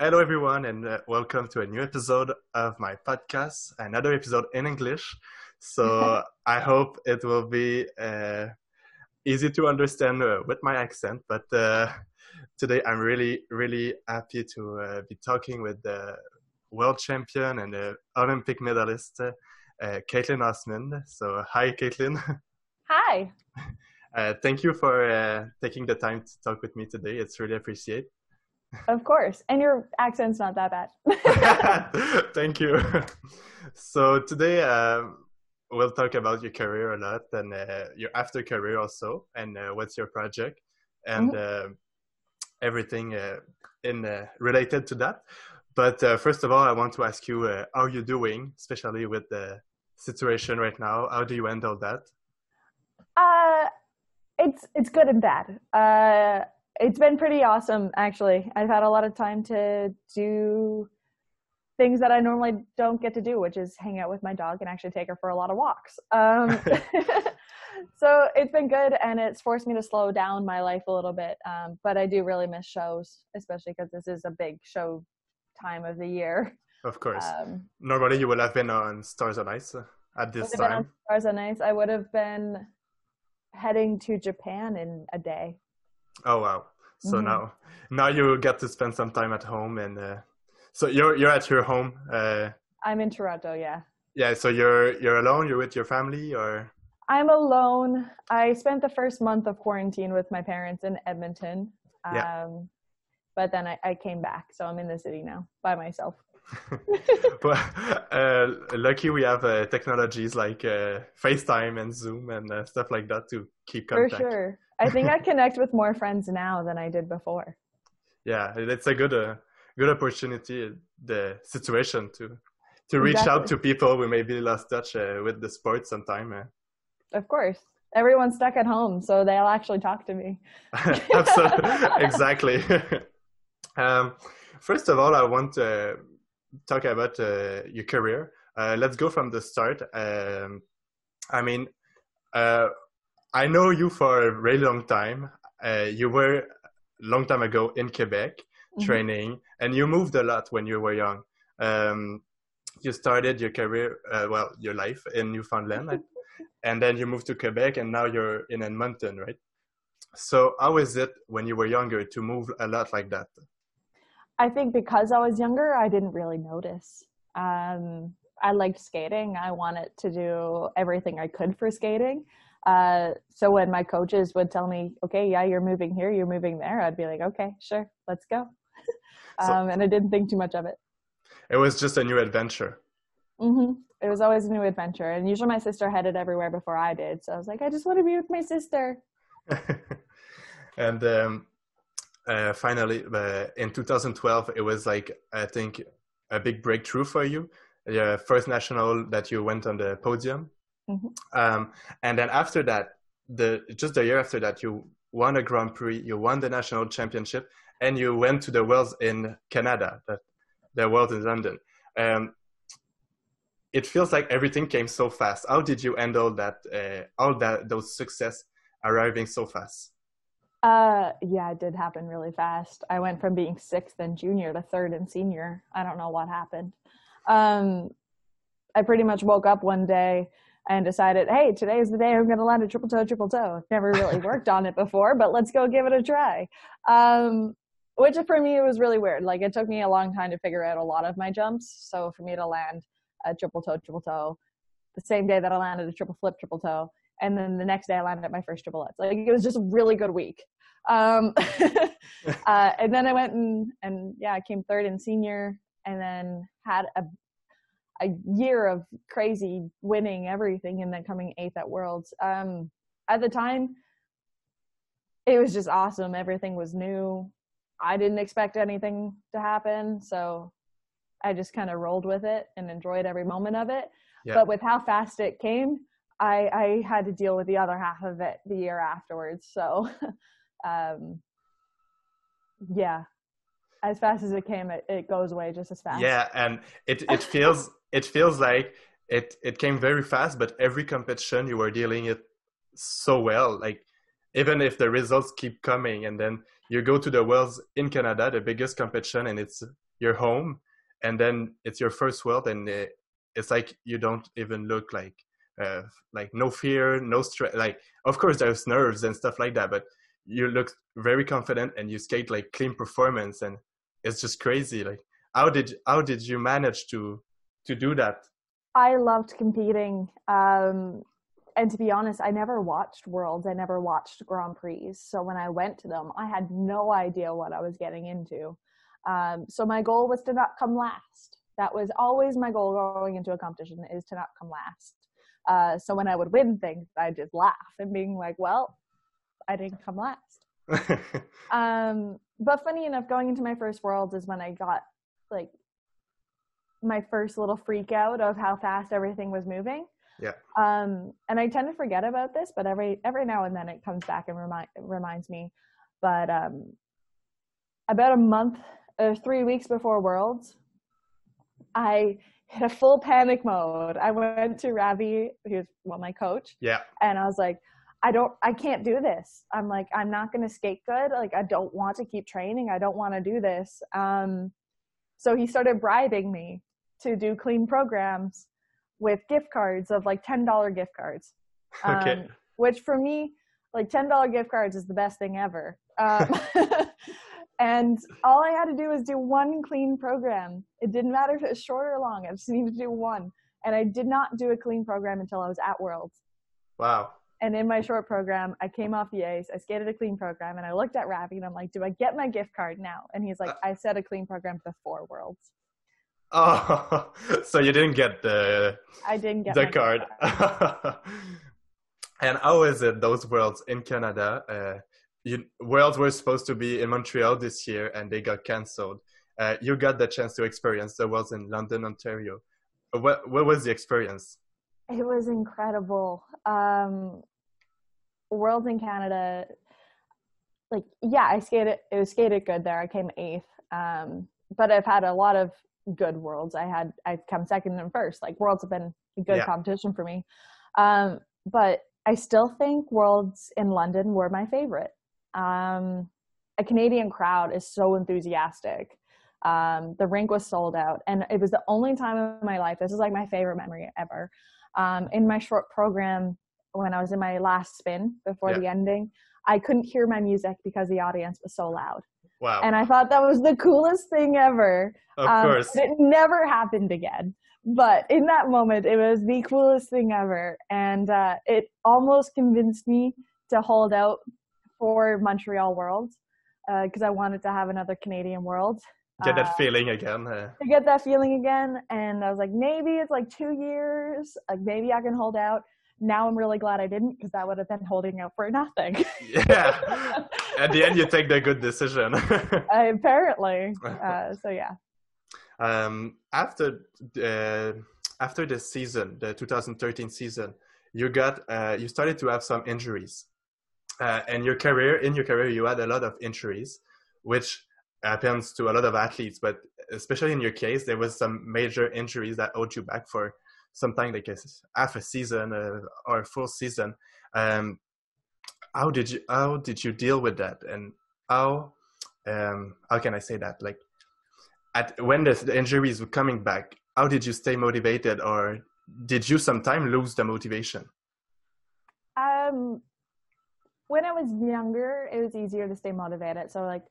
hello everyone, and uh, welcome to a new episode of my podcast, another episode in English. So I hope it will be uh, easy to understand uh, with my accent. But uh, today I'm really, really happy to uh, be talking with the world champion and the Olympic medalist, uh, Kaetlyn Osmond. So hi, Kaetlyn. Hi. thank you for taking the time to talk with me today. It's really appreciated. Of course. And your accent's not that bad. Thank you. So today um, we'll talk about your career a lot and uh, your after career also, and uh, what's your project and mm-hmm. uh, everything uh, in uh, related to that. But uh, first of all, I want to ask you how are you doing, especially with the situation right now? How do you handle that? Uh, it's it's good and bad. Uh, it's been pretty awesome actually. I've had a lot of time to do things that i normally don't get to do which is hang out with my dog and actually take her for a lot of walks. Um, so it's been good and it's forced me to slow down my life a little bit. Um, but i do really miss shows especially because this is a big show time of the year. Of course. Um, normally you would have been on stars on ice at this time. Stars on ice. I would have been heading to japan in a day Oh wow! So mm-hmm. now now you get to spend some time at home, and uh, so you're you're at your home. Uh, I'm in Toronto. Yeah. Yeah. So you're you're alone. You're with your family, or? I'm alone. I spent the first month of quarantine with my parents in Edmonton. Um, yeah. But then I, I came back, so I'm in the city now by myself. but uh, lucky we have uh, technologies like uh, FaceTime and Zoom and uh, stuff like that to keep contact. For sure. I think I connect with more friends now than I did before. Yeah, it's a good uh, good opportunity the situation to to reach exactly. out to people who maybe lost touch uh, with the sport sometime. Uh. Of course. Everyone's stuck at home, so they'll actually talk to me. Absolutely. exactly. um, first of all, I want to talk about uh, your career. Uh, let's go from the start. Um, I mean, uh, I know you for a really long time. Uh, you were a long time ago in Quebec mm-hmm. training, and you moved a lot when you were young. Um, you started your career, uh, well, your life in Newfoundland, and then you moved to Quebec, and now you're in Edmonton, right? So, how is it when you were younger to move a lot like that? I think because I was younger, I didn't really notice. Um, I liked skating. I wanted to do everything I could for skating. Uh, so when my coaches would tell me, okay, yeah, you're moving here, you're moving there, I'd be like, okay, sure, let's go. um, so, and I didn't think too much of it. It was just a new adventure. Mm-hmm. It was always a new adventure. And usually my sister headed everywhere before I did. So I was like, I just want to be with my sister. and um, uh, finally, uh, in 2012, it was like, I think, a big breakthrough for you. The first national that you went on the podium Mm-hmm. Um, and then after that, the just the year after that, you won a Grand Prix, you won the national championship, and you went to the Worlds in Canada, the, the Worlds in London. Um, it feels like everything came so fast. How did you handle that? Uh, all that those success arriving so fast? Uh, yeah, it did happen really fast. I went from being sixth and junior to third and senior. I don't know what happened. Um, I pretty much woke up one day and decided, hey, today is the day I'm going to land a triple toe, triple toe. Never really worked on it before, but let's go give it a try. Um, which for me, was really weird. Like it took me a long time to figure out a lot of my jumps. So for me to land a triple toe, triple toe, the same day that I landed a triple flip, triple toe, and then the next day I landed my first triple X. Like it was just a really good week. Um, uh, and then I went and, and yeah, I came third in senior and then had a a year of crazy winning everything and then coming eighth at Worlds. Um, at the time, it was just awesome. Everything was new. I didn't expect anything to happen, so I just kind of rolled with it and enjoyed every moment of it. Yeah. But with how fast it came, I, I had to deal with the other half of it the year afterwards. So, um, yeah, as fast as it came, it, it goes away just as fast. Yeah, and it it feels it feels like it it came very fast, but every competition you were dealing it so well. Like even if the results keep coming, and then you go to the Worlds in Canada, the biggest competition, and it's you're home and then it's your first world and it, it's like you don't even look like uh, like no fear no stress like of course there's nerves and stuff like that but you look very confident and you skate like clean performance and it's just crazy like how did how did you manage to to do that. I loved competing um and to be honest i never watched worlds i never watched grand prix so when i went to them i had no idea what i was getting into. Um, so my goal was to not come last. That was always my goal going into a competition is to not come last. Uh, so when I would win things, I just laugh and being like, well, I didn't come last. um, but funny enough, going into my first worlds is when I got like my first little freak out of how fast everything was moving. Yeah. Um, and I tend to forget about this, but every every now and then it comes back and remind reminds me. But um, about a month or three weeks before Worlds, I hit a full panic mode. I went to Ravi, who's well my coach. Yeah. And I was like, I don't I can't do this. I'm like, I'm not gonna skate good. Like I don't want to keep training. I don't want to do this. Um so he started bribing me to do clean programs with gift cards of like ten dollar gift cards. Um, okay. Which for me, like ten dollar gift cards is the best thing ever. Um, And all I had to do was do one clean program. It didn't matter if it was short or long. I just needed to do one. And I did not do a clean program until I was at Worlds. Wow. And in my short program, I came off the ice. I skated a clean program, and I looked at Ravi, and I'm like, "Do I get my gift card now?" And he's like, "I set a clean program before Worlds." Oh, so you didn't get the I didn't get the card. card. and how is it those Worlds in Canada? Uh, you, Worlds were supposed to be in Montreal this year and they got cancelled. Uh, you got the chance to experience the Worlds in London, Ontario. What what was the experience? It was incredible. Um, Worlds in Canada, like yeah, I skated. It was skated good there. I came eighth, um, but I've had a lot of good Worlds. I had I've come second and first. Like Worlds have been a good yeah. competition for me, um, but I still think Worlds in London were my favorite um, a Canadian crowd is so enthusiastic. Um, the rink was sold out, and it was the only time in my life. This is like my favorite memory ever. Um, in my short program, when I was in my last spin before yeah. the ending, I couldn't hear my music because the audience was so loud. Wow! And I thought that was the coolest thing ever. Of um, course, it never happened again. But in that moment, it was the coolest thing ever, and uh, it almost convinced me to hold out for Montreal World because uh, I wanted to have another Canadian World. Get that uh, feeling again. Uh. To get that feeling again, and I was like, maybe it's like two years. Like maybe I can hold out. Now I'm really glad I didn't because that would have been holding out for nothing. yeah. At the end, you take the good decision. apparently. Uh, so yeah. Um, after uh, after the season, the 2013 season, you got uh, you started to have some injuries uh, and your career in your career you had a lot of injuries which happens to a lot of athletes but especially in your case there was some major injuries that owed you back for something like a half a season uh, or a full season um, how did you how did you deal with that and how um, how can i say that like at when the, the injuries were coming back how did you stay motivated or did you sometime lose the motivation um when I was younger, it was easier to stay motivated. So like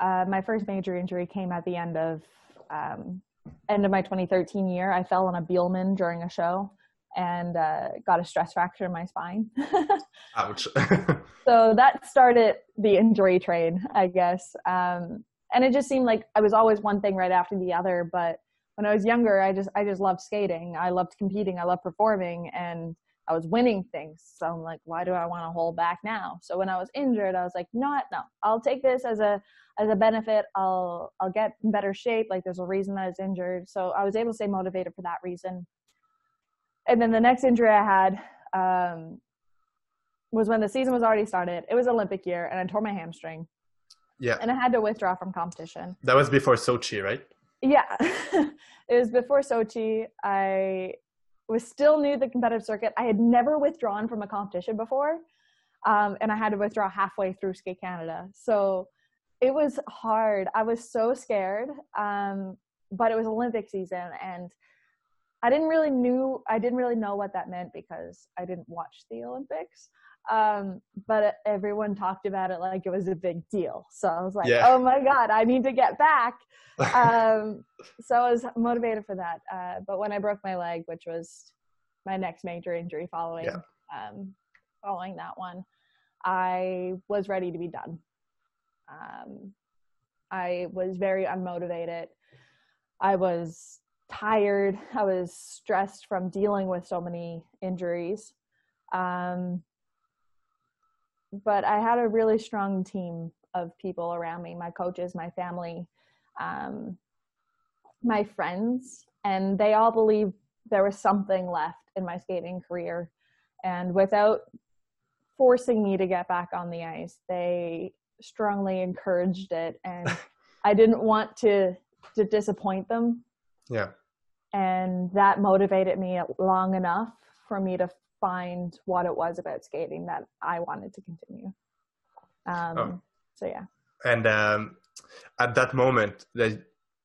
uh, my first major injury came at the end of um, end of my 2013 year. I fell on a Biellmann during a show and uh, got a stress fracture in my spine. Ouch. so that started the injury train, I guess. Um, and it just seemed like I was always one thing right after the other. But when I was younger, I just I just loved skating. I loved competing. I loved performing, and I was winning things. So I'm like, why do I want to hold back now? So when I was injured, I was like, not no, I'll take this as a as a benefit. I'll I'll get in better shape. Like there's a reason that I was injured. So I was able to stay motivated for that reason. And then the next injury I had um, was when the season was already started. It was Olympic year, and I tore my hamstring. Yeah. And I had to withdraw from competition. That was before Sochi, right? Yeah. it was before Sochi. I was still new to the competitive circuit. I had never withdrawn from a competition before, um, and I had to withdraw halfway through Skate Canada. So it was hard. I was so scared. Um, but it was Olympic season and I didn't really knew I didn't really know what that meant because I didn't watch the Olympics. Um, but everyone talked about it like it was a big deal. So I was like, yeah. oh my God, I need to get back. um, so I was motivated for that. Uh, but when I broke my leg, which was my next major injury following, yeah. um, following that one, I was ready to be done. Um, I was very unmotivated. I was tired. I was stressed from dealing with so many injuries. Um, but I had a really strong team of people around me my coaches, my family, um, my friends, and they all believed there was something left in my skating career. And without forcing me to get back on the ice, they strongly encouraged it. And I didn't want to to disappoint them. Yeah. And that motivated me long enough for me to find what it was about skating that I wanted to continue. Um, oh. So yeah. And um, at that moment, that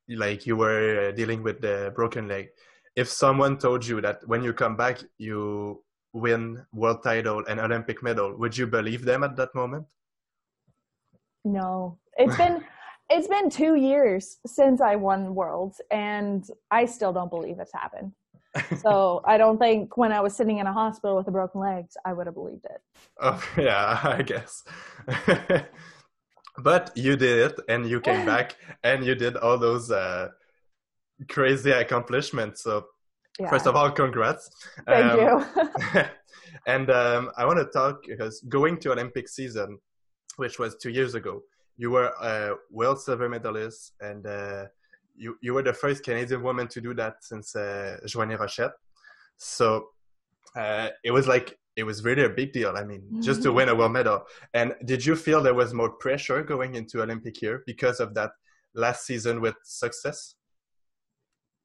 like you were dealing with the broken leg, if someone told you that when you come back you win world title and Olympic medal, would you believe them at that moment? No, it's been it's been two years since I won worlds, and I still don't believe it's happened. so I don't think when I was sitting in a hospital with a broken legs, I would have believed it. Oh yeah, I guess. but you did it, and you came back, and you did all those uh, crazy accomplishments. So yeah. first of all, congrats! Thank um, you. and um, I want to talk because going to Olympic season, which was two years ago, you were a world silver medalist, and uh, you you were the first Canadian woman to do that since uh, Joannie Rochette. So uh, it was like it was really a big deal. I mean, mm-hmm. just to win a world medal. And did you feel there was more pressure going into Olympic year because of that last season with success?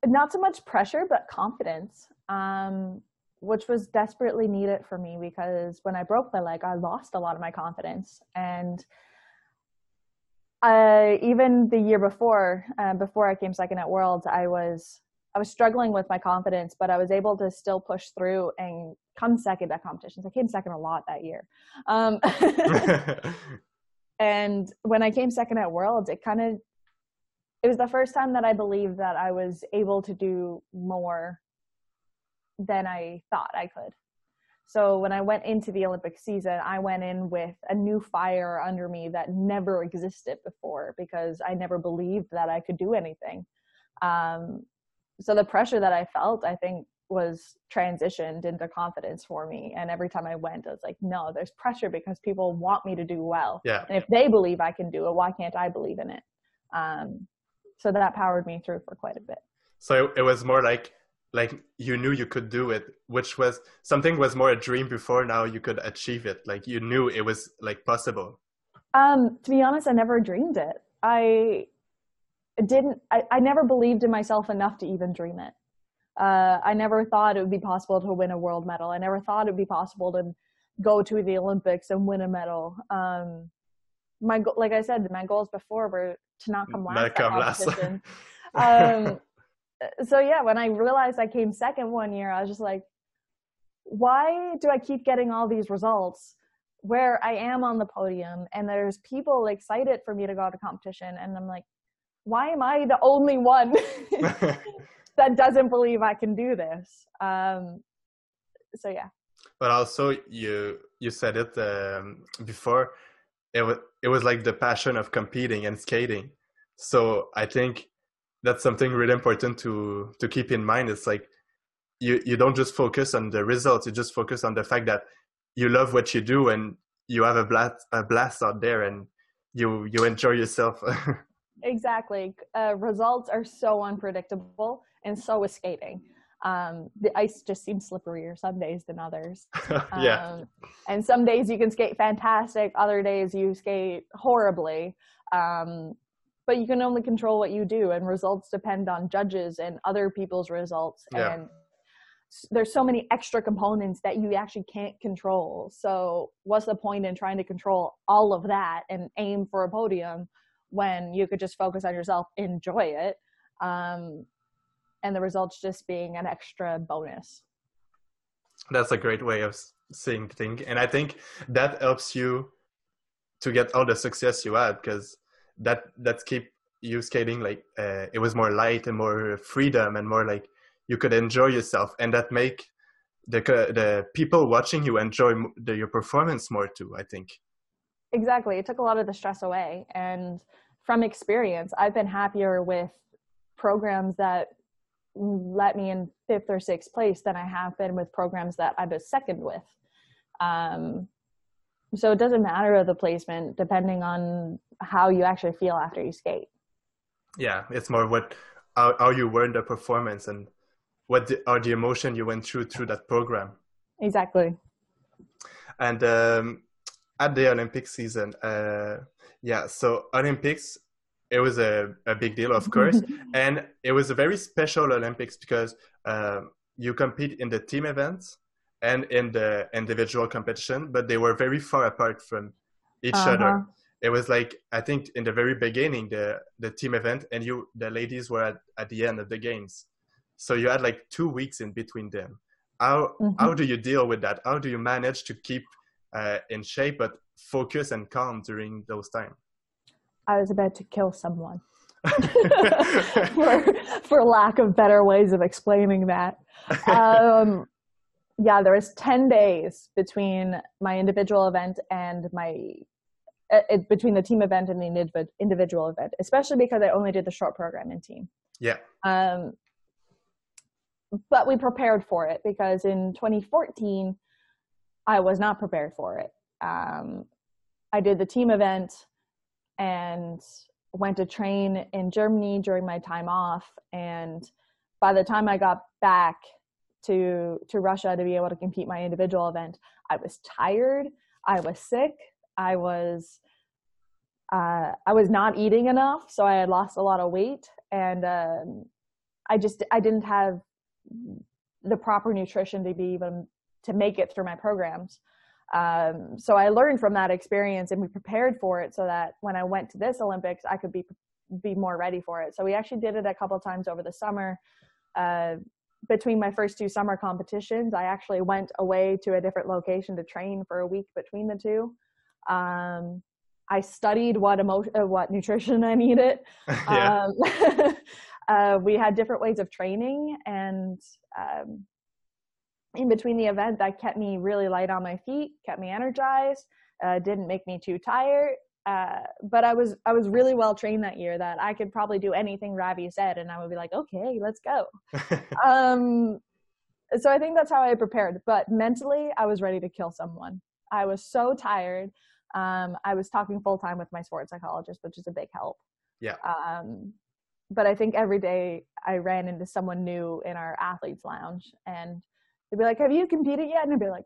Not so much pressure, but confidence, um, which was desperately needed for me because when I broke my leg, I lost a lot of my confidence and uh, even the year before, uh, before I came second at Worlds, I was I was struggling with my confidence, but I was able to still push through and come second at competitions. I came second a lot that year. Um, and when I came second at Worlds, it kind of it was the first time that I believed that I was able to do more than I thought I could. So when I went into the Olympic season, I went in with a new fire under me that never existed before because I never believed that I could do anything. Um, so the pressure that I felt, I think, was transitioned into confidence for me. And every time I went, I was like, no, there's pressure because people want me to do well. Yeah. And if they believe I can do it, why can't I believe in it? Um, so that powered me through for quite a bit. So it was more like like you knew you could do it which was something was more a dream before now you could achieve it. Like you knew it was like possible. Um to be honest i never dreamed it. I didn't i, I never believed in myself enough to even dream it. Uh, i never thought it would be possible to win a world medal. I never thought it would be possible to go to the olympics and win a medal. Um my like i said my goals before were to not come last not come last. Um so yeah, when I realized I came second one year, I was just like, why do I keep getting all these results where I am on the podium and there's people excited for me to go to competition and I'm like, why am I the only one that doesn't believe I can do this? Um, so yeah. But also you you said it um, before. It was it was like the passion of competing and skating. So I think that's something really important to to keep in mind. It's like you you don't just focus on the results you just focus on the fact that you love what you do and you have a blast a blast out there and you you enjoy yourself. Exactly. Uh, results are so unpredictable and so is skating um, the ice just seems slipperier some days than others. Yeah. Um, and some days you can skate fantastic other days you skate horribly. Um, but you can only control what you do and results depend on judges and other people's results yeah. and there's so many extra components that you actually can't control so what's the point in trying to control all of that and aim for a podium when you could just focus on yourself, enjoy it, um, and the results just being an extra bonus. That's a great way of seeing things, and I think that helps you to get all the success you had because that that keep you skating like uh, it was more light and more freedom and more like you could enjoy yourself. And that make the the people watching you enjoy the, your performance more too i think. Exactly. It took a lot of the stress away. And from experience i've been happier with programs that let me in fifth or sixth place than i have been with programs that i was second with. Um, so it doesn't matter of the placement depending on how you actually feel after you skate. Yeah it's more what how, how you were in the performance and what the, are the emotion you went through through that program. Exactly. And um, at the olympic season uh, yeah so olympics it was a, a big deal of course. And it was a very special olympics because uh, you compete in the team events and in the individual competition but they were very far apart from each uh-huh. other it was like I think in the very beginning the the team event and you the ladies were at, at the end of the games. So you had like two weeks in between them. How mm-hmm. how do you deal with that? How do you manage to keep uh, in shape but focus and calm during those times? I was about to kill someone. for, for lack of better ways of explaining that. Um, yeah, there was 10 days between my individual event and my uh, it, between the team event and the individual event, especially because I only did the short program in team. Yeah. Um, but we prepared for it because in 2014, I was not prepared for it. Um, I did the team event and went to train in Germany during my time off. And by the time I got back to to Russia to be able to compete my individual event, I was tired. I was sick. I was uh, I was not eating enough, so I had lost a lot of weight, and um, I just I didn't have the proper nutrition to be able to make it through my programs. Um, so I learned from that experience, and we prepared for it so that when I went to this Olympics, I could be be more ready for it. So we actually did it a couple times over the summer. Uh, between my first two summer competitions, I actually went away to a different location to train for a week between the two. Um, I studied what emotion, uh, what nutrition I needed. um, uh, we had different ways of training, and um, in between the event, that kept me really light on my feet, kept me energized, uh, didn't make me too tired. Uh, but I was I was really well trained that year that I could probably do anything Ravi said, and I would be like, okay, let's go. um, so I think that's how I prepared. But mentally, I was ready to kill someone. I was so tired. Um, I was talking full time with my sports psychologist, which is a big help. Yeah. Um, but I think every day I ran into someone new in our athletes lounge and they'd be like, have you competed yet? And I'd be like,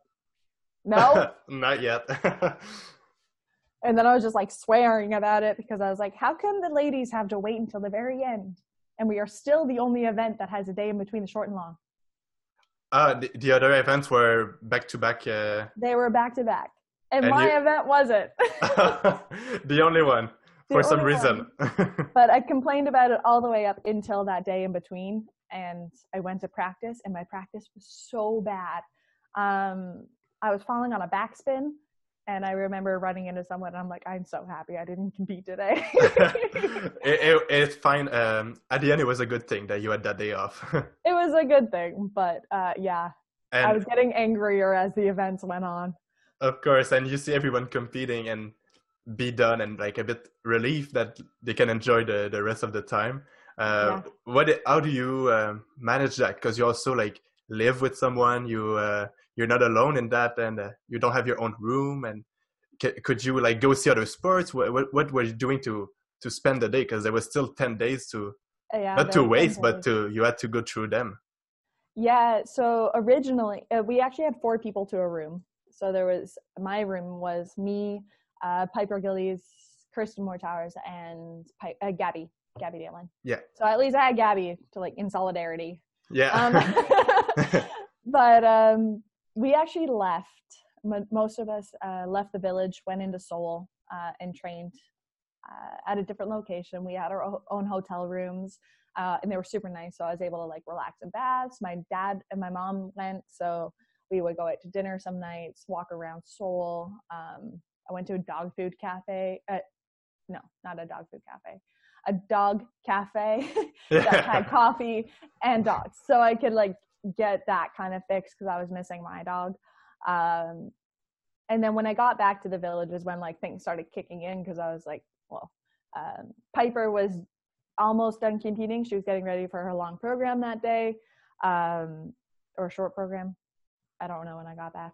no, not yet. and then I was just like swearing about it because I was like, how come the ladies have to wait until the very end? And we are still the only event that has a day in between the short and long. Uh, the, the other events were back to back. Uh... They were back to back and, and my you... event wasn't. the only one the for some reason. but I complained about it all the way up until that day in between, and I went to practice, and my practice was so bad. Um, I was falling on a backspin, and I remember running into someone, and I'm like, I'm so happy I didn't compete today. it, it, it's fine. Um, at the end, it was a good thing that you had that day off. it was a good thing, but uh, yeah, and I was getting angrier as the events went on. Of course, and you see everyone competing and be done and like a bit relief that they can enjoy the, the rest of the time. Uh, yeah. What? How do you uh, manage that? Because you also like live with someone. You uh, you're not alone in that, and uh, you don't have your own room. And c- could you like go see other sports? What, what, what were you doing to to spend the day? Because there was still ten days to yeah, not to waste, but to you had to go through them. Yeah. So originally, uh, we actually had four people to a room. So there was my room was me, uh, Piper Gilles, Kirsten Moore Towers, and Pi- uh, Gabby, Gabby Daleman. Yeah. So at least I had Gabby to like in solidarity. Yeah. Um, but um, we actually left. most of us uh, left the village, went into Seoul, uh, and trained uh, at a different location. We had our own hotel rooms, uh, and they were super nice. So I was able to like relax in baths. My dad and my mom went, so we would go out to dinner some nights, walk around Seoul. Um, I went to a dog food cafe. Uh, no, not a dog food cafe. A dog cafe that had coffee and dogs, so I could like get that kind of fix because I was missing my dog. Um, and then when I got back to the village is when like things started kicking in because I was like, well, um, Piper was almost done competing. She was getting ready for her long program that day, um, or short program. I don't know when I got back.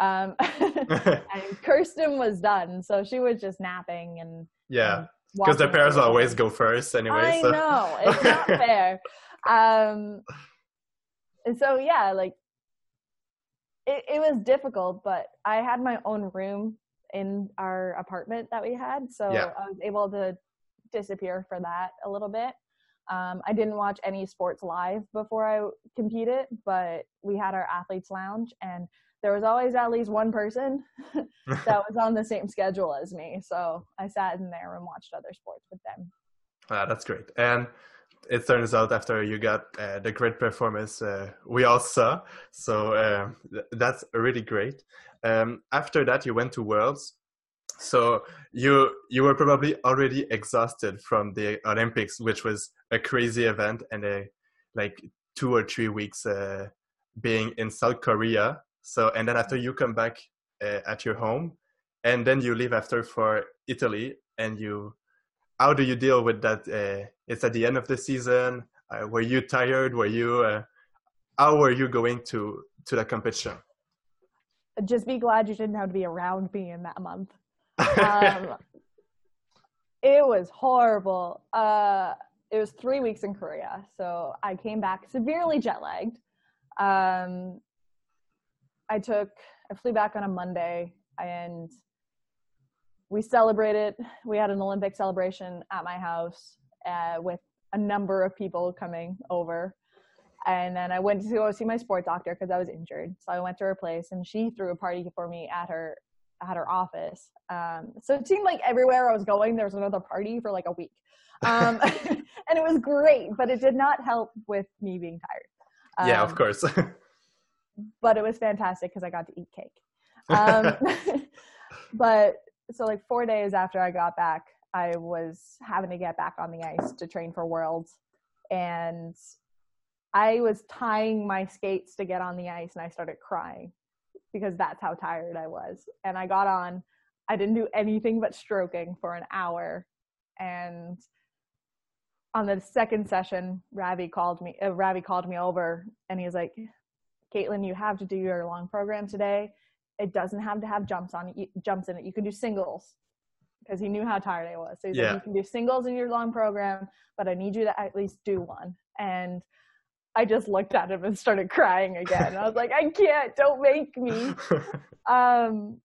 Um, and Kirsten was done, so she was just napping and yeah, because the pairs always go first anyway. I so. know it's not fair. Um, and so yeah, like it, it was difficult, but I had my own room in our apartment that we had, so yeah. I was able to disappear for that a little bit. Um, I didn't watch any sports live before I competed, but we had our athletes lounge, and there was always at least one person that was on the same schedule as me. So I sat in there and watched other sports with them. Ah, that's great. And it turns out after you got uh, the great performance uh, we all saw, so uh, th- that's really great. Um, after that, you went to Worlds. So you you were probably already exhausted from the Olympics, which was a crazy event and a like two or three weeks uh, being in South Korea. So and then after you come back uh, at your home, and then you leave after for Italy, and you how do you deal with that? It's at the end of the season. Uh, were you tired? Were you? Uh, how were you going to to the competition? Just be glad you didn't have to be around me in that month. Um, it was horrible. Uh, it was three weeks in Korea, so I came back severely jet lagged. Um, I took, I flew back on a Monday, and we celebrated. We had an Olympic celebration at my house uh, with a number of people coming over. And then I went to go see my sport doctor because I was injured. So I went to her place, and she threw a party for me at her at her office. Um, so it seemed like everywhere I was going, there was another party for like a week, um, and it was great. But it did not help with me being tired. Um, yeah, of um, course. but it was fantastic because I got to eat cake. Um, but so like four days after I got back, I was having to get back on the ice to train for Worlds, and I was tying my skates to get on the ice, and I started crying because that's how tired I was. And I got on. I didn't do anything but stroking for an hour, and on the second session, Ravi called me. Uh, Ravi called me over, and he was like, "Kaetlyn, you have to do your long program today it doesn't have to have jumps on jumps in it. You can do singles because he knew how tired I was. So he's yeah. like, you can do singles in your long program, but I need you to at least do one. And I just looked at him and started crying again. I was like, I can't, don't make me. um,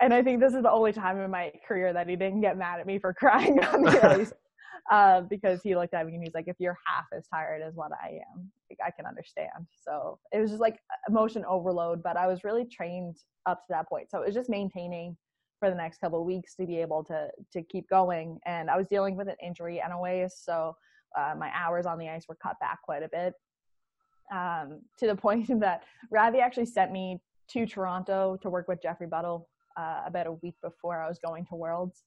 and I think this is the only time in my career that he didn't get mad at me for crying on the ice. Uh, because he looked at me and he's like, if you're half as tired as what I am, like, I can understand. So it was just like emotion overload, but I was really trained up to that point. So it was just maintaining for the next couple of weeks to be able to to keep going. And I was dealing with an injury anyways, so uh, my hours on the ice were cut back quite a bit. Um, to the point that Ravi actually sent me to Toronto to work with Jeffrey Buttle uh, about a week before I was going to Worlds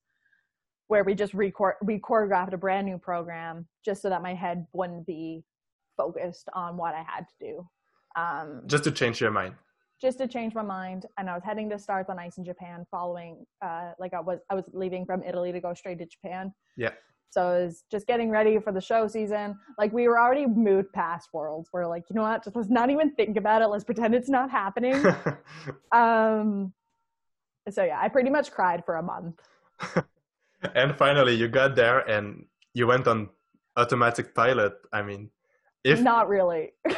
where we just re choreographed a brand new program just so that my head wouldn't be focused on what I had to do. Um, just to change your mind. Just to change my mind, and I was heading to Stars on Ice in Japan. Following, uh, like I was, I was leaving from Italy to go straight to Japan. Yeah. So I was just getting ready for the show season. Like we were already moved past worlds. We're like, you know what? Just let's not even think about it. Let's pretend it's not happening. um. So yeah, I pretty much cried for a month and finally you got there and you went on automatic pilot i mean if not really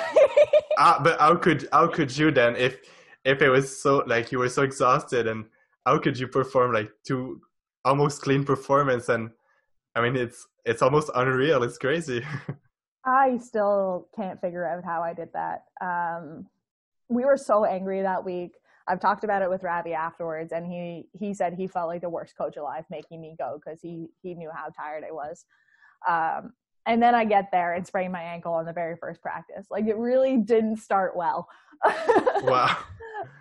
uh, but how could how could you then if if it was so like you were so exhausted and how could you perform like two almost clean performance and i mean it's it's almost unreal. It's crazy. I still can't figure out how i did that. Um we were so angry that week. I've talked about it with Ravi afterwards, and he he said he felt like the worst coach alive making me go because he he knew how tired I was. Um, and then I get there and sprain my ankle on the very first practice. Like it really didn't start well. wow.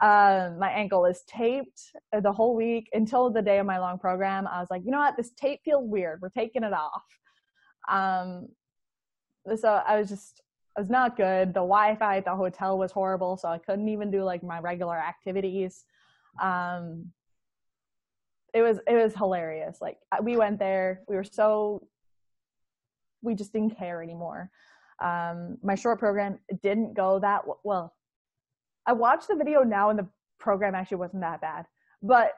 Um, my ankle was taped the whole week until the day of my long program. I was like, you know what, this tape feels weird. We're taking it off. Um, so I was just it was not good. The Wi-Fi at the hotel was horrible, so I couldn't even do like my regular activities. Um, it was it was hilarious. Like we went there, we were so we just didn't care anymore. Um, my short program didn't go that well. I watched the video now, and the program actually wasn't that bad, but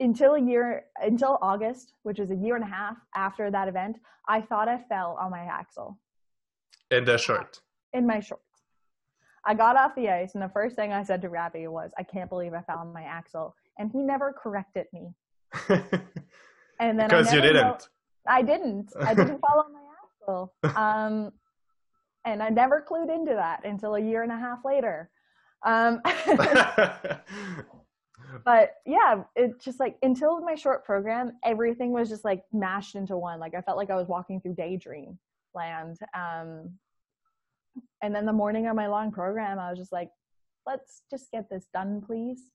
until a year until August, which is a year and a half after that event, I thought I fell on my axel. In the short. In my short. I got off the ice, and the first thing I said to Ravi was, "I can't believe I fell on my axel," and he never corrected me. and then because you didn't. Know, I didn't. I didn't fall on my axel. Um, and I never clued into that until a year and a half later. Um, but yeah, it just like until my short program, everything was just like mashed into one. Like I felt like I was walking through daydream land. Um, and then the morning of my long program, I was just like, let's just get this done, please.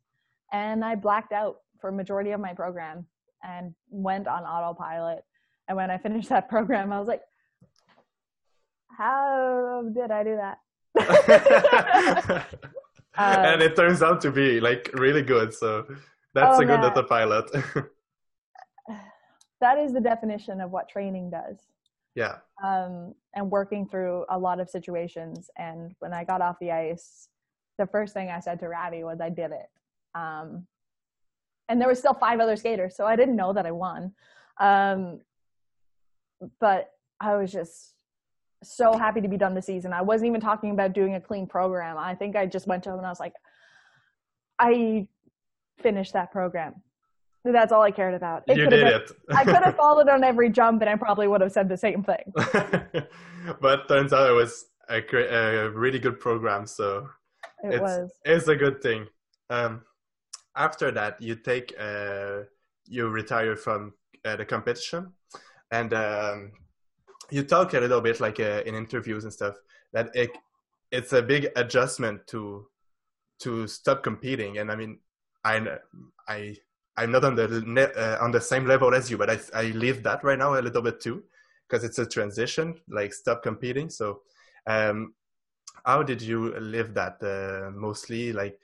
And I blacked out for majority of my program and went on autopilot. And when I finished that program, I was like, how did I do that? um, and it turns out to be like really good. So that's oh, a good data pilot. that is the definition of what training does. Yeah. Um, and working through a lot of situations. And when I got off the ice, the first thing I said to Ravi was, I did it. Um, and there were still five other skaters, so I didn't know that I won. Um, but I was just so happy to be done the season. I wasn't even talking about doing a clean program. I think I just went to him and I was like, I finished that program. That's all I cared about. It you did been, it. I could have followed on every jump, and I probably would have said the same thing. but turns out it was a, a really good program, so it it's, was. It's a good thing. Um, after that, you take uh, you retire from uh, the competition, and um, you talk a little bit like uh, in interviews and stuff that it it's a big adjustment to to stop competing. And I mean, I I I'm not on the uh, on the same level as you, but I I live that right now a little bit too, because it's a transition, like stop competing. So, um, how did you live that? Uh, mostly, like,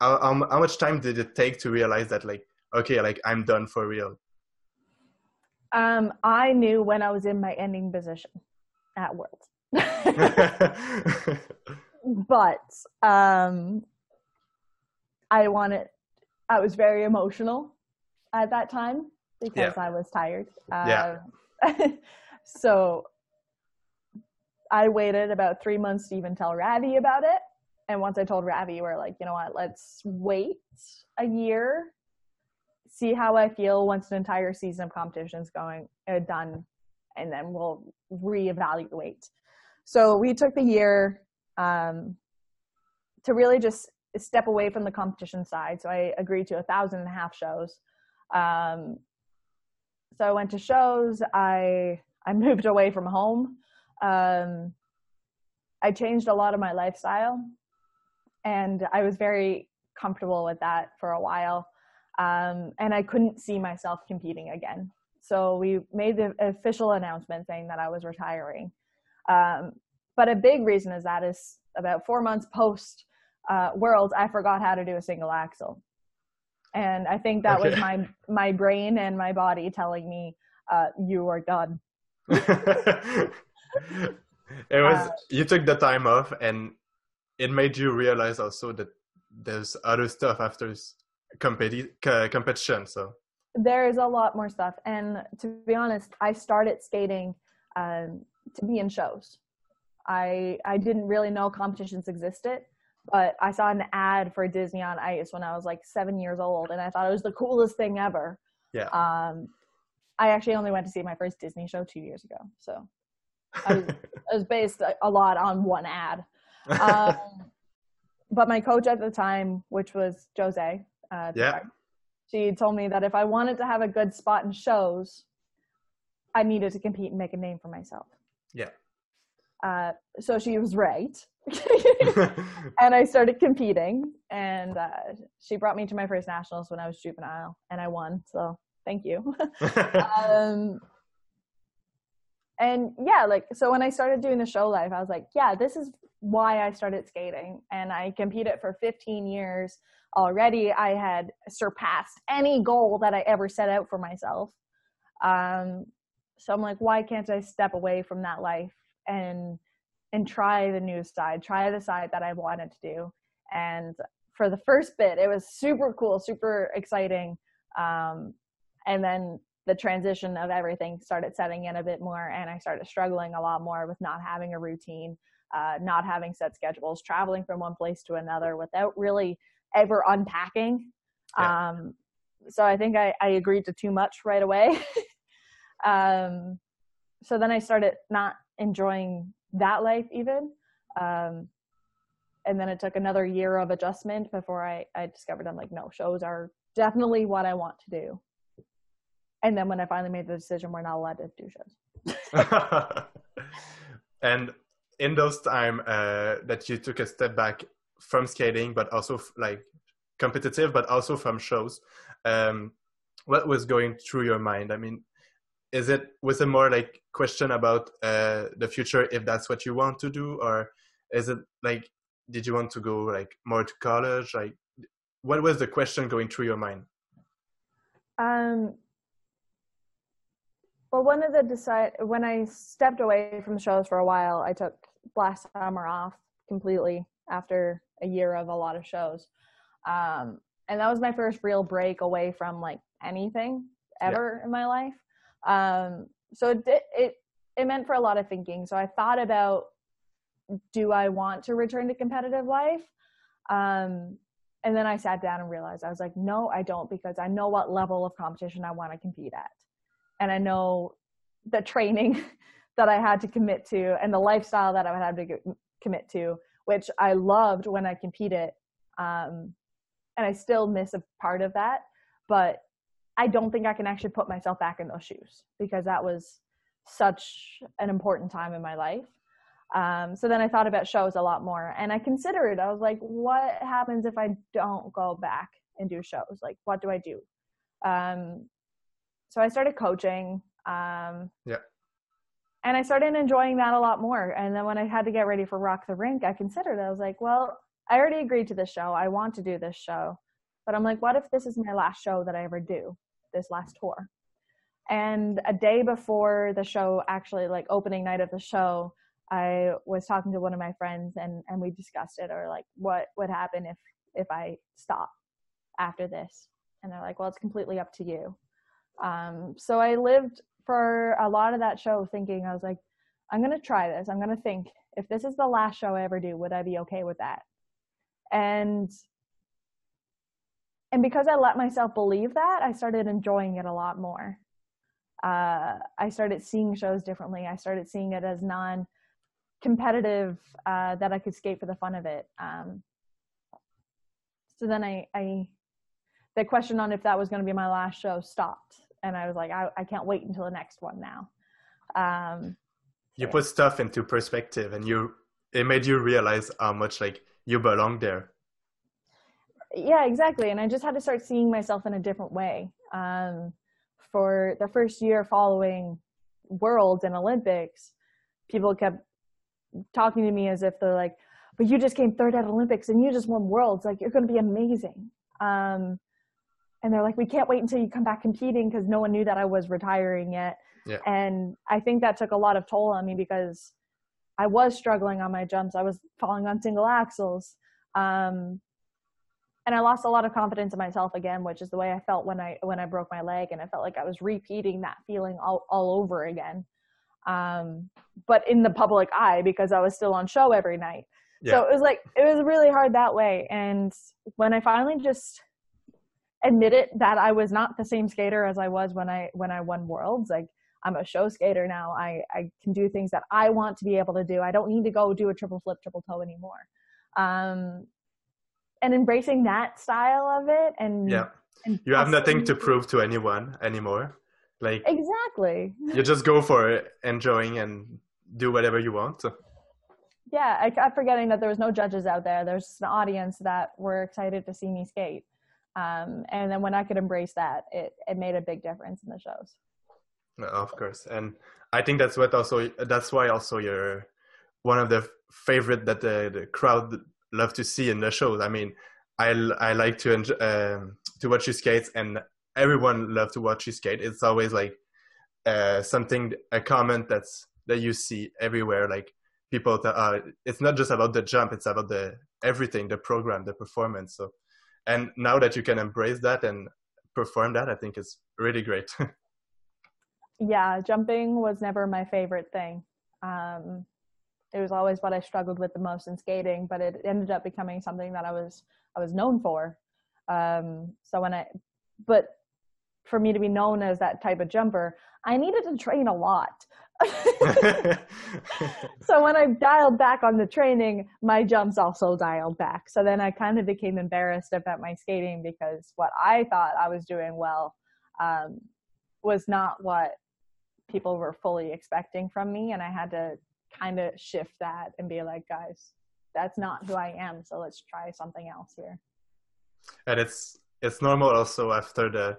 how, how how much time did it take to realize that, like, okay, like I'm done for real? Um, I knew when I was in my ending position at Worlds. but um, I wanted I was very emotional at that time because yeah. I was tired. yeah. Um, so I waited about three months to even tell Ravi about it. And once I told Ravi, we're like, you know what, let's wait a year, see how I feel once an entire season of competitions going uh, done, and then we'll reevaluate. So we took the year um, to really just step away from the competition side. So I agreed to a thousand and a half shows. Um, so I went to shows. I I moved away from home. Um, I changed a lot of my lifestyle, and I was very comfortable with that for a while. Um, and I couldn't see myself competing again. So we made the official announcement saying that I was retiring. Um, but a big reason is that is about four months post uh, worlds, I forgot how to do a single axel, And I think that okay. was my my brain and my body telling me, uh, "You are done." it was uh, you took the time off, and it made you realize also that there's other stuff after competi- competition. So there is a lot more stuff, and to be honest, I started skating um, to be in shows. I I didn't really know competitions existed but I saw an ad for Disney on Ice when I was like seven years old, and I thought it was the coolest thing ever. Yeah. Um, I actually only went to see my first Disney show two years ago, so I was, was based a lot on one ad. Um, but my coach at the time, which was Jose, uh, yeah, she told me that if I wanted to have a good spot in shows, I needed to compete and make a name for myself. Yeah. Uh, so she was right. and I started competing, and uh, she brought me to my first nationals when I was juvenile, and I won. So thank you. um, and yeah, like so when I started doing the show life, I was like, yeah, this is why I started skating, and I competed for 15 years already. I had surpassed any goal that I ever set out for myself. Um, so I'm like, why can't I step away from that life and and try the new side, try the side that I wanted to do. And for the first bit, it was super cool, super exciting. Um, and then the transition of everything started setting in a bit more, and I started struggling a lot more with not having a routine, uh, not having set schedules, traveling from one place to another without really ever unpacking. Yeah. Um, so I think I, I agreed to too much right away. um, so then I started not enjoying that life even. Um, and then it took another year of adjustment before I, I discovered I'm like, no, shows are definitely what I want to do. And then when I finally made the decision, we're not allowed to do shows. and in those time uh, that you took a step back from skating, but also f- like competitive, but also from shows, um, what was going through your mind? I mean, is it was it more like question about uh, the future if that's what you want to do? Or is it like did you want to go like more to college? Like what was the question going through your mind? Um well one of the decide when i stepped away from shows for a while i took last summer off completely after a year of a lot of shows um and that was my first real break away from like anything ever yeah. in my life um, so it, it it meant for a lot of thinking. So I thought about, do I want to return to competitive life? Um, and then I sat down and realized I was like, no, I don't, because I know what level of competition I want to compete at, and I know the training that I had to commit to and the lifestyle that I would have to commit to, which I loved when I competed. Um, and I still miss a part of that, but I don't think I can actually put myself back in those shoes because that was such an important time in my life. Um, so then I thought about shows a lot more and I considered, I was like, what happens if I don't go back and do shows? Like, what do I do? Um, so I started coaching. Um, yeah. And I started enjoying that a lot more. And then when I had to get ready for Rock the Rink, I considered, I was like, well, I already agreed to this show. I want to do this show. But I'm like, what if this is my last show that I ever do? this last tour. And a day before the show, actually, like opening night of the show, I was talking to one of my friends and, and we discussed it or like what would happen if, if I stop after this. And they're like, well, it's completely up to you. Um, so I lived for a lot of that show thinking, I was like, I'm going to try this. I'm going to think if this is the last show I ever do, would I be okay with that? And and because I let myself believe that, I started enjoying it a lot more. Uh, I started seeing shows differently. I started seeing it as non competitive, uh, that I could skate for the fun of it. Um, so then I, I, the question on if that was going to be my last show stopped. And I was like, I, I can't wait until the next one now. Um, you put stuff into perspective and you, it made you realize how much like you belong there. Yeah exactly. And i just had to start seeing myself in a different way. Um, for the first year following worlds and olympics people kept talking to me as if they're like but you just came third at olympics and you just won worlds. Like you're going to be amazing. Um, and they're like we can't wait until you come back competing because no one knew that i was retiring yet yeah. and i think that took a lot of toll on me because i was struggling on my jumps i was falling on single axels. um, and I lost a lot of confidence in myself again, which is the way I felt when I when I broke my leg, and I felt like I was repeating that feeling all all over again, um, but in the public eye because I was still on show every night. Yeah. So it was like it was really hard that way. And when I finally just admitted that I was not the same skater as I was when I when I won worlds, like I'm a show skater now. I I can do things that I want to be able to do. I don't need to go do a triple flip, triple toe anymore. Um, and embracing that style of it and yeah. and you have nothing to prove to anyone anymore. Like exactly. you just go for it, enjoying and do whatever you want. Yeah i kept forgetting that there was no judges out there. There's an audience that were excited to see me skate um, and then when i could embrace that it, it made a big difference in the shows. Of course. And i think that's what also that's why also you're one of the favorite that the, the crowd love to see in the shows. I mean i i like to enjoy, um, to watch you skate and everyone love to watch you skate. It's always like uh, something a comment that's that you see everywhere. Like people that uh, it's not just about the jump it's about the everything the program the performance. So and now that you can embrace that and perform that i think it's really great. Yeah jumping was never my favorite thing. Um, it was always what i struggled with the most in skating but it ended up becoming something that i was i was known for. Um, so when i but for me to be known as that type of jumper i needed to train a lot so when I dialed back on the training, my jumps also dialed back. So then I kind of became embarrassed about my skating because what I thought I was doing well um, was not what people were fully expecting from me. And I had to kind of shift that and be like, guys, that's not who I am. So let's try something else here. and it's it's normal also after the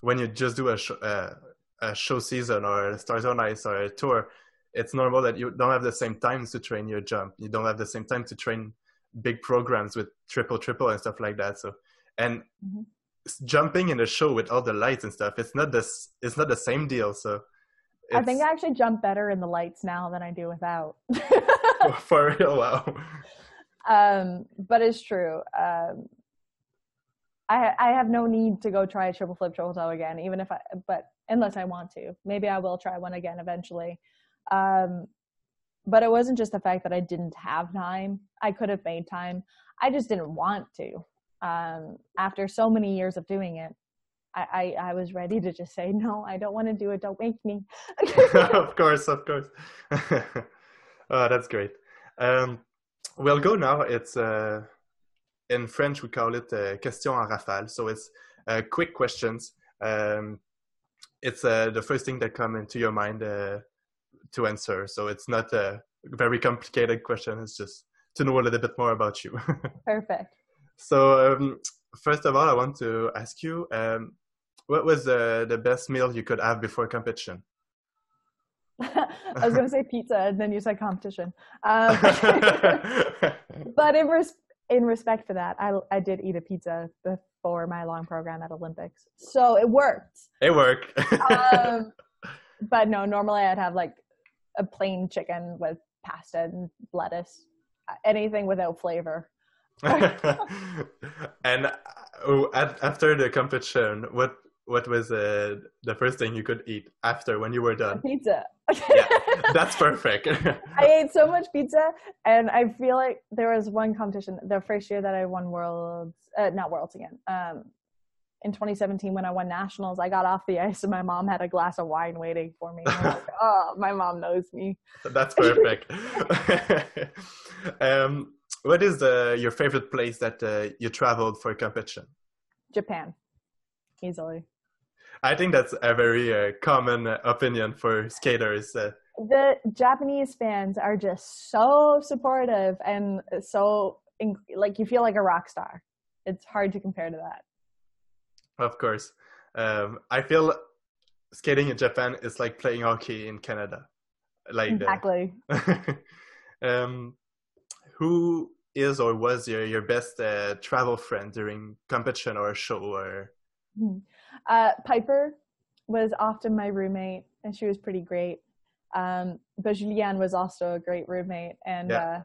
when you just do a show, uh, a show season or a stars on ice or a tour it's normal that you don't have the same times to train your jump you don't have the same time to train big programs with triple triple and stuff like that so and Mhm. jumping in a show with all the lights and stuff it's not this it's not the same deal so I think I actually jump better in the lights now than I do without. for real wow um, but it's true. Um, I I have no need to go try a triple flip triple toe again, even if I but unless I want to. Maybe I will try one again eventually. Um, but it wasn't just the fact that I didn't have time. I could have made time. I just didn't want to. Um, after so many years of doing it, I, I, I was ready to just say, no, I don't want to do it. Don't make me. of course, of course. oh, that's great. Um, we'll go now. It's uh, in French we call it uh, question en rafale. So it's uh, quick questions. Um, it's uh, the first thing that come into your mind uh, to answer. So it's not a very complicated question. It's just to know a little bit more about you. Perfect. so um, first of all, I want to ask you, um, what was the the best meal you could have before competition? I was going to say pizza, and then you said competition. Um, but in res- in respect for that, I I did eat a pizza before my long program at Olympics, so it worked. it worked. Um, but no, normally I'd have like a plain chicken with pasta and lettuce, anything without flavor. and uh, oh, at, after the competition, what what was uh, the first thing you could eat after when you were done? Pizza. Yeah, That's perfect. I ate so much pizza, and I feel like there was one competition, the first year that I won worlds, uh, not worlds again. Um, in 2017, when I won nationals, I got off the ice, and my mom had a glass of wine waiting for me. And I was like, oh, my mom knows me. That's perfect. um, what is the, your favorite place that uh, you traveled for competition? Japan, easily. I think that's a very uh, common uh, opinion for skaters. Uh, The Japanese fans are just so supportive and so like you feel like a rock star. It's hard to compare to that. of course, um, I feel skating in Japan is like playing hockey in Canada. Like the- Exactly. um, who is or was your your best uh, travel friend during competition or show or Uh, Piper was often my roommate, and she was pretty great. Um, but Julianne was also a great roommate, and Yeah. uh,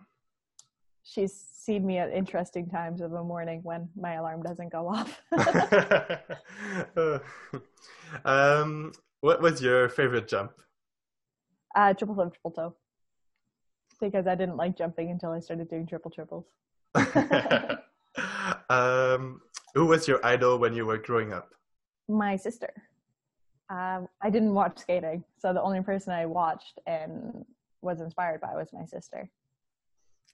she's seen me at interesting times of a morning when my alarm doesn't go off. um, what was your favorite jump? uh, triple flip, triple toe, because I didn't like jumping until I started doing triple triples. um, who was your idol when you were growing up? My sister. Um, I didn't watch skating, so the only person I watched and was inspired by was my sister.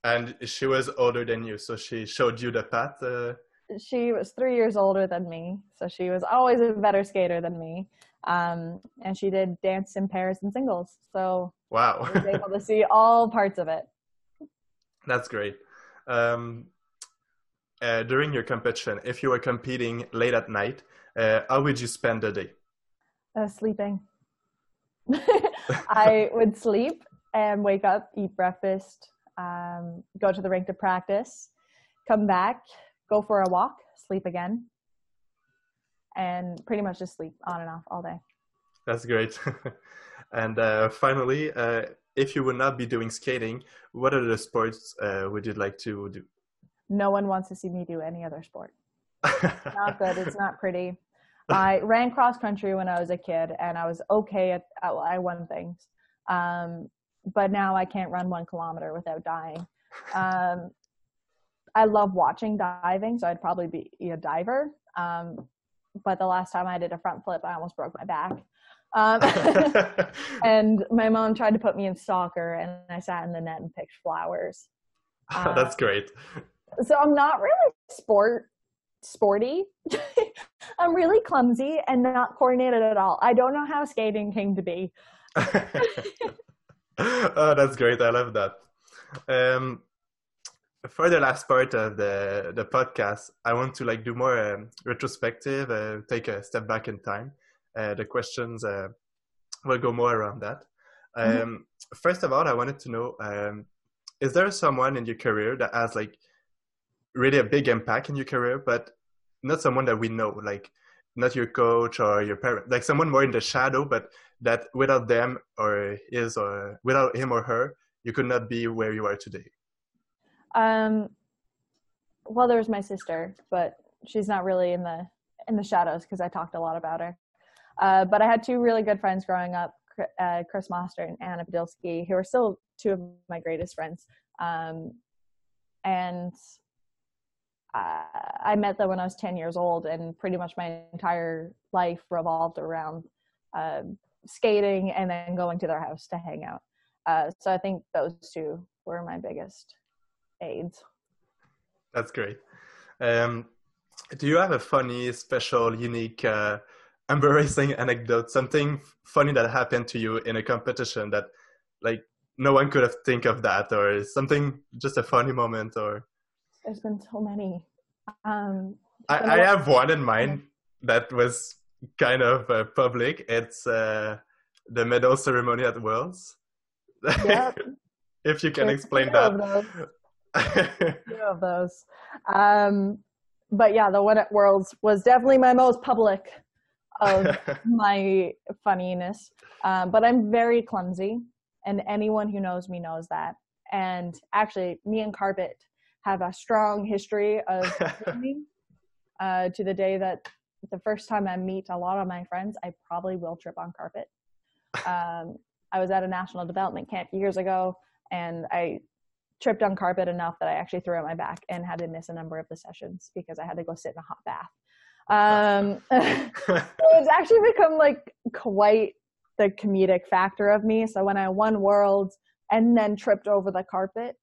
And she was older than you, so she showed you the path. Uh... She was three years older than me, so she was always a better skater than me. Um, and she did dance in pairs and singles. So wow, I was able to see all parts of it. That's great. Um, uh, during your competition, if you were competing late at night, uh, how would you spend the day? Uh, sleeping. I would sleep and wake up, eat breakfast, um, go to the rink to practice, come back, go for a walk, sleep again, and pretty much just sleep on and off all day. That's great. and uh, finally, uh, if you would not be doing skating, what other sports uh, would you like to do? No one wants to see me do any other sport. not good. It's not pretty. I ran cross country when I was a kid, and I was okay at. I won things, um, but now I can't run one kilometer without dying. Um, I love watching diving, so I'd probably be a diver. Um, but the last time I did a front flip, I almost broke my back. Um, and my mom tried to put me in soccer, and I sat in the net and picked flowers. Uh, That's great. So I'm not really sport sporty. I'm really clumsy and not coordinated at all. I don't know how skating came to be. oh, that's great. I love that. Um, for the last part of the the podcast, I want to like do more um, retrospective, uh, take a step back in time. Uh, the questions uh, will go more around that. Mm-hmm. Um, mm-hmm. First of all, I wanted to know: um, Is there someone in your career that has like really a big impact in your career, but not someone that we know, like not your coach or your parent, like someone more in the shadow, but that without them or his or without him or her, you could not be where you are today. Um, well, there's my sister, but she's not really in the in the shadows because I talked a lot about her. Uh, but I had two really good friends growing up, uh, Chris Moster and Anna Podilski, who are still two of my greatest friends. Um, and uh, I met them when I was 10 years old, and pretty much my entire life revolved around uh, skating and then going to their house to hang out. Uh, so I think those two were my biggest aids. That's great. Um, do you have a funny, special, unique, uh, embarrassing anecdote? Something funny that happened to you in a competition that, like, no one could have think of that, or something just a funny moment, or. There's been so many. Um, I, I have one in mind that was kind of uh, public. It's uh, the medal ceremony at Worlds. Yep. if you can There's explain that few of those. Um, but yeah, the one at Worlds was definitely my most public of my funniness. Um, but I'm very clumsy, and anyone who knows me knows that. And actually, me and Carpet have a strong history of uh, to the day that the first time I meet a lot of my friends, I probably will trip on carpet. Um, I was at a national development camp years ago, and I tripped on carpet enough that I actually threw out my back and had to miss a number of the sessions because I had to go sit in a hot bath. Um, so it's actually become like quite the comedic factor of me. So when I won worlds and then tripped over the carpet,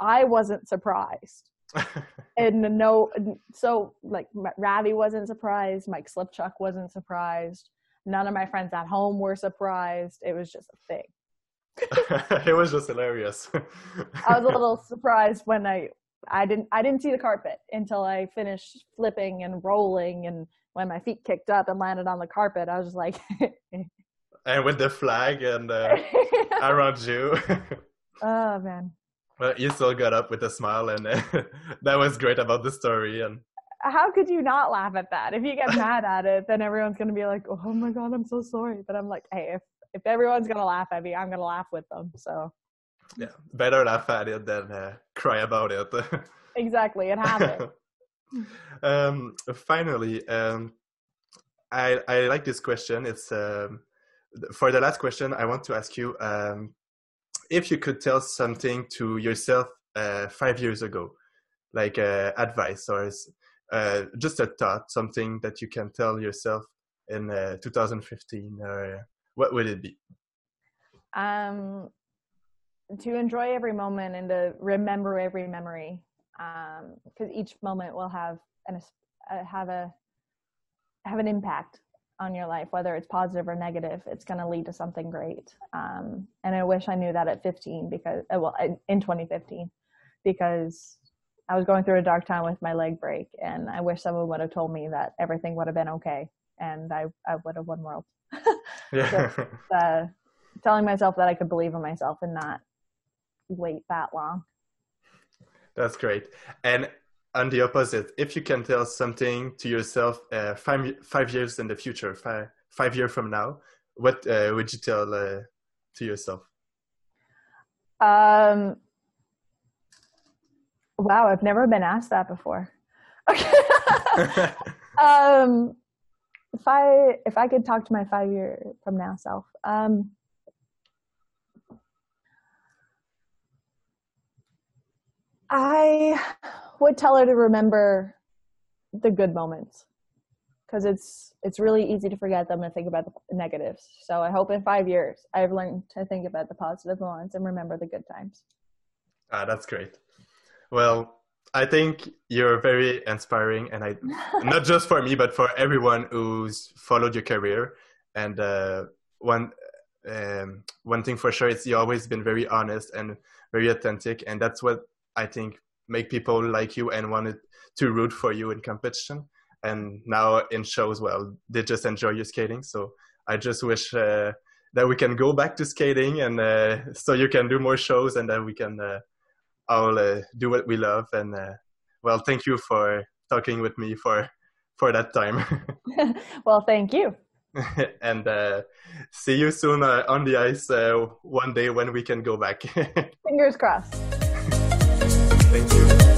I wasn't surprised. and no, so like Ravi wasn't surprised. Mike Slipchuk wasn't surprised. None of my friends at home were surprised. It was just a thing. it was just hilarious. I was a little surprised when I I didn't I didn't see the carpet until I finished flipping and rolling and when my feet kicked up and landed on the carpet, I was just like And with the flag and uh, around you. oh man. Well, you still got up with a smile, and that was great about the story. And how could you not laugh at that? If you get mad at it, then everyone's gonna be like, "Oh my god, I'm so sorry." But I'm like, hey, if if everyone's gonna laugh at me, I'm gonna laugh with them. So yeah, better laugh at it than uh, cry about it. exactly, it happened. um, finally, um, I I like this question. It's um, for the last question. I want to ask you um, if you could tell something to yourself uh, five years ago, like uh, advice or uh, just a thought, something that you can tell yourself in uh, 2015 or what would it be? Um, to enjoy every moment and to remember every memory because um, each moment will have an uh, have a have an impact on your life whether it's positive or negative it's going to lead to something great. Um, and i wish i knew that at 15 because uh, well in 2015 because i was going through a dark time with my leg break and i wish someone would have told me that everything would have been okay and i, I would have won world yeah. uh, telling myself that i could believe in myself and not wait that long. That's great. And on the opposite, if you can tell something to yourself uh, five five years in the future, five five years from now, what uh, would you tell uh, to yourself? Um. Wow, I've never been asked that before. Okay. um, if I if I could talk to my five year from now self, um, I would tell her to remember the good moments because it's it's really easy to forget them and think about the negatives. So I hope in five years I've learned to think about the positive moments and remember the good times. Ah, that's great. Well, I think you're very inspiring, and I not just for me, but for everyone who's followed your career. And uh, one um, one thing for sure is you always been very honest and very authentic, and that's what I think make people like you and wanted to root for you in competition. And now in shows, well, they just enjoy your skating. So I just wish uh, that we can go back to skating and uh, so you can do more shows and then we can uh, all uh, do what we love. And uh, well, thank you for talking with me for for that time. well, thank you. and uh, see you soon on the ice one day when we can go back. Fingers crossed. Thank you.